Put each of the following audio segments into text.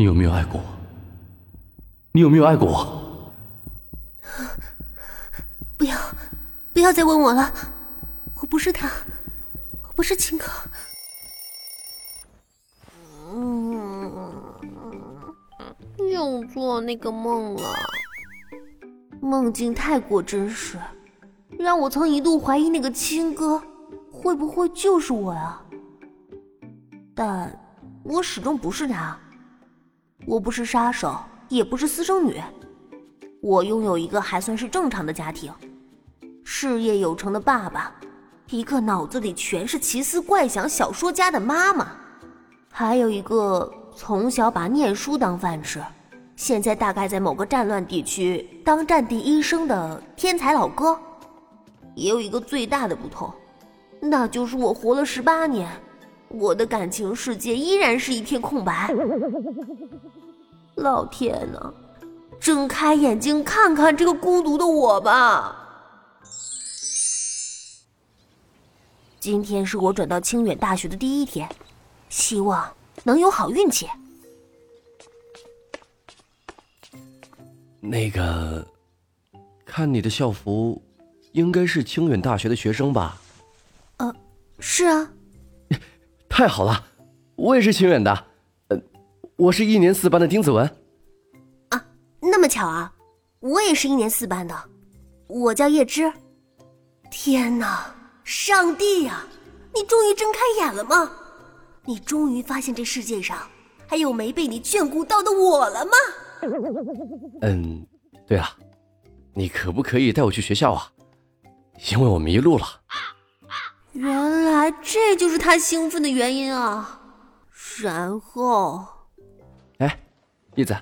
你有没有爱过我？你有没有爱过我？不要，不要再问我了，我不是他，我不是秦可。嗯，又做那个梦了，梦境太过真实，让我曾一度怀疑那个亲哥会不会就是我呀？但我始终不是他，我不是杀手，也不是私生女，我拥有一个还算是正常的家庭，事业有成的爸爸，一个脑子里全是奇思怪想小说家的妈妈。还有一个从小把念书当饭吃，现在大概在某个战乱地区当战地医生的天才老哥，也有一个最大的不同，那就是我活了十八年，我的感情世界依然是一片空白。老天呐，睁开眼睛看看这个孤独的我吧！今天是我转到清远大学的第一天。希望能有好运气。那个，看你的校服，应该是清远大学的学生吧？呃，是啊。太好了，我也是清远的。呃，我是一年四班的丁子文。啊，那么巧啊！我也是一年四班的，我叫叶芝。天哪，上帝呀！你终于睁开眼了吗？你终于发现这世界上还有没被你眷顾到的我了吗？嗯，对了，你可不可以带我去学校啊？因为我迷路了。原来这就是他兴奋的原因啊！然后，哎，叶子，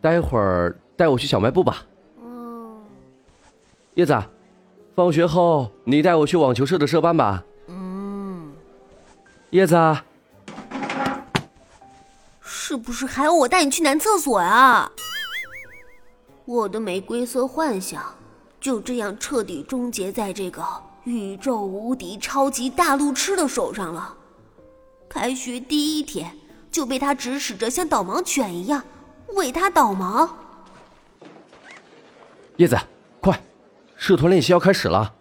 待会儿带我去小卖部吧。嗯。叶子，放学后你带我去网球社的社班吧。嗯。叶子。是不是还要我带你去男厕所呀？我的玫瑰色幻想就这样彻底终结在这个宇宙无敌超级大路痴的手上了。开学第一天就被他指使着像导盲犬一样为他导盲。叶子，快，社团练习要开始了，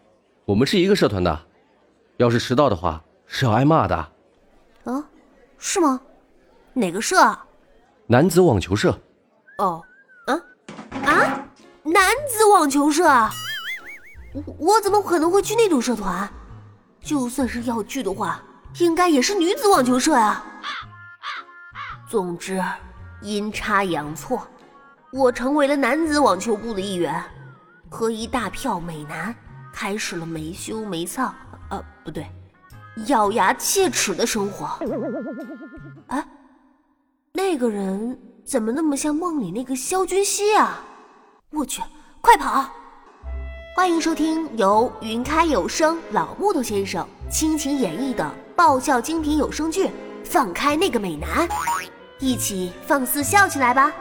我们是一个社团的，要是迟到的话是要挨骂的。啊，是吗？哪个社？男子网球社。哦，啊啊！男子网球社，我我怎么可能会去那种社团？就算是要去的话，应该也是女子网球社呀。总之，阴差阳错，我成为了男子网球部的一员，和一大票美男开始了没羞没臊，呃，不对，咬牙切齿的生活。哎。那个人怎么那么像梦里那个肖君熙啊！我去，快跑！欢迎收听由云开有声老木头先生倾情演绎的爆笑精品有声剧《放开那个美男》，一起放肆笑起来吧！